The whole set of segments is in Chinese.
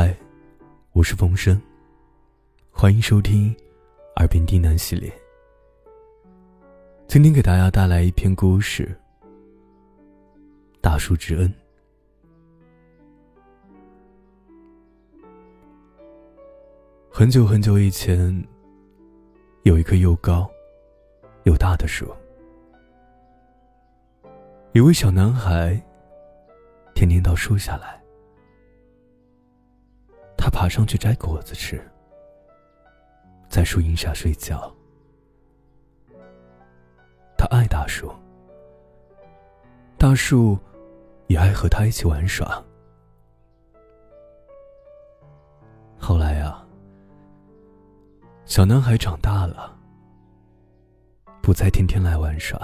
嗨，我是风声，欢迎收听《耳边低喃》系列。今天给大家带来一篇故事，《大树之恩》。很久很久以前，有一棵又高又大的树，一位小男孩天天到树下来。爬上去摘果子吃，在树荫下睡觉。他爱大树，大树也爱和他一起玩耍。后来啊，小男孩长大了，不再天天来玩耍。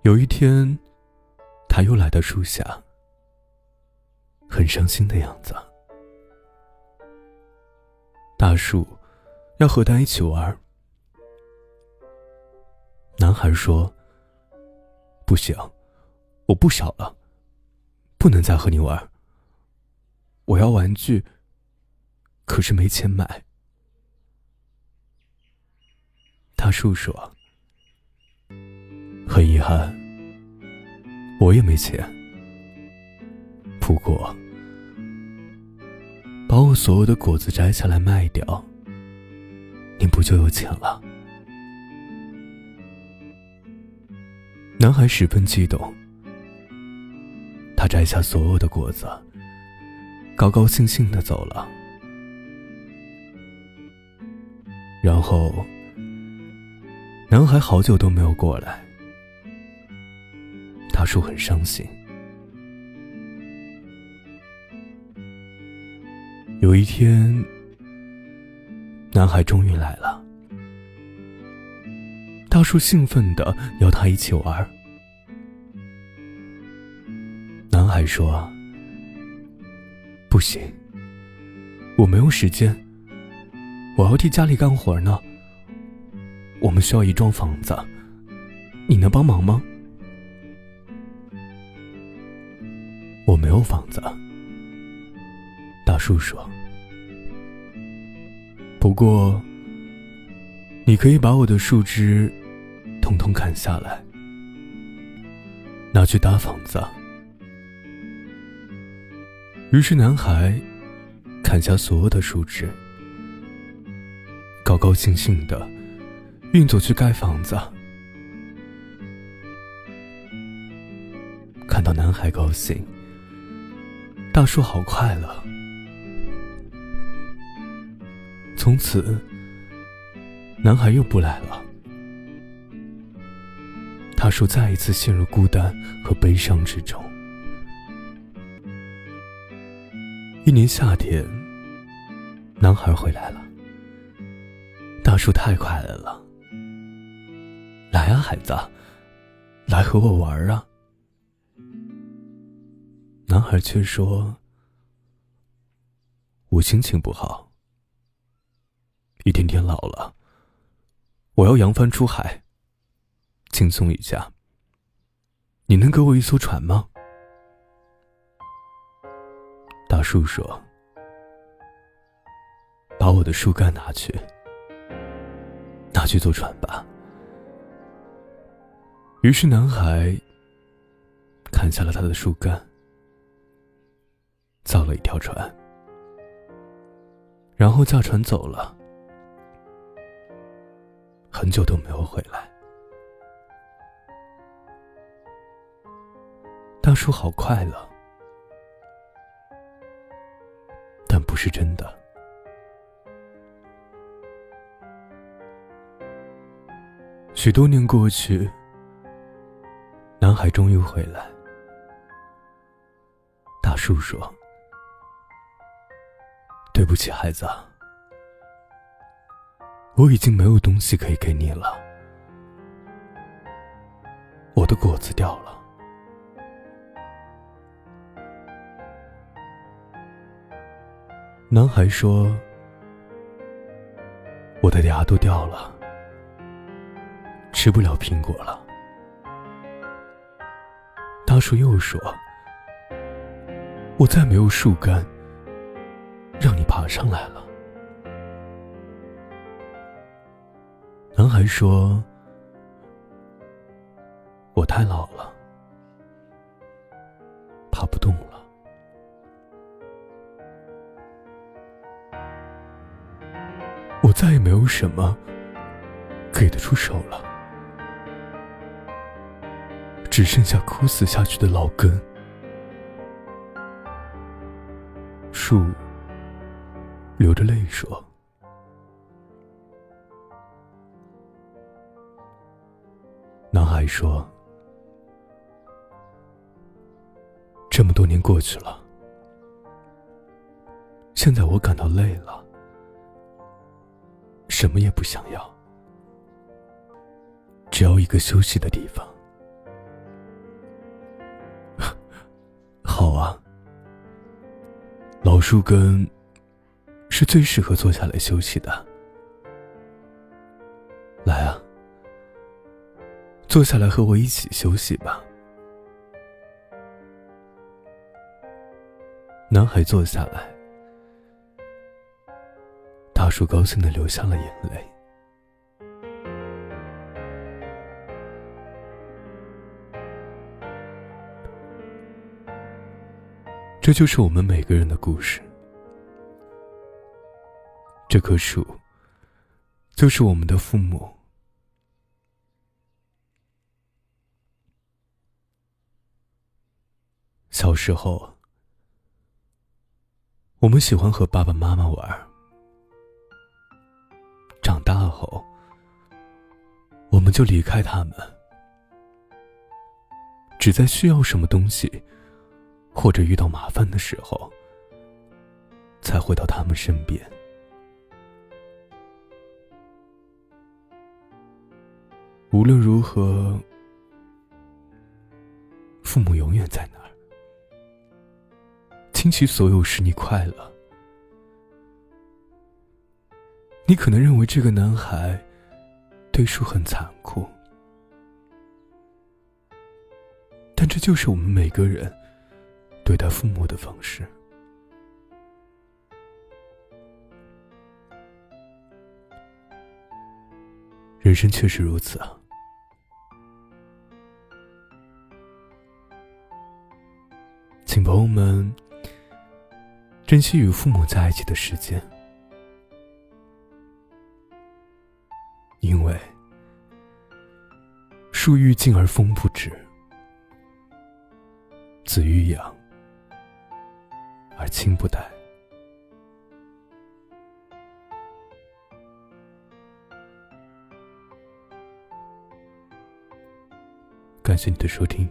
有一天，他又来到树下。很伤心的样子。大树要和他一起玩。男孩说：“不行，我不小了，不能再和你玩。我要玩具，可是没钱买。”大树说：“很遗憾，我也没钱。不过……”把我所有的果子摘下来卖掉，你不就有钱了？男孩十分激动，他摘下所有的果子，高高兴兴的走了。然后，男孩好久都没有过来，大树很伤心。有一天，男孩终于来了。大树兴奋的邀他一起玩。男孩说：“不行，我没有时间，我要替家里干活呢。我们需要一幢房子，你能帮忙吗？”我没有房子。大树说：“不过，你可以把我的树枝统统砍下来，拿去搭房子。”于是，男孩砍下所有的树枝，高高兴兴的运走去盖房子。看到男孩高兴，大树好快乐。从此，男孩又不来了。大树再一次陷入孤单和悲伤之中。一年夏天，男孩回来了。大树太快乐了，来啊，孩子，来和我玩啊。男孩却说：“我心情不好。”一天天老了，我要扬帆出海，轻松一下。你能给我一艘船吗？大树说：“把我的树干拿去，拿去做船吧。”于是男孩砍下了他的树干，造了一条船，然后驾船走了。很久都没有回来。大叔好快乐，但不是真的。许多年过去，男孩终于回来。大叔说：“对不起，孩子。”我已经没有东西可以给你了，我的果子掉了。男孩说：“我的牙都掉了，吃不了苹果了。”大树又说：“我再没有树干让你爬上来了。男孩说：“我太老了，爬不动了。我再也没有什么给得出手了，只剩下枯死下去的老根。”树流着泪说。男孩说：“这么多年过去了，现在我感到累了，什么也不想要，只要一个休息的地方。好啊，老树根是最适合坐下来休息的。坐下来和我一起休息吧。男孩坐下来，大树高兴的流下了眼泪。这就是我们每个人的故事。这棵树，就是我们的父母。小时候，我们喜欢和爸爸妈妈玩。长大后，我们就离开他们，只在需要什么东西，或者遇到麻烦的时候，才回到他们身边。无论如何，父母永远在那儿。倾其所有使你快乐。你可能认为这个男孩对树很残酷，但这就是我们每个人对待父母的方式。人生确实如此啊，请朋友们。珍惜与父母在一起的时间，因为树欲静而风不止，子欲养而亲不待。感谢你的收听。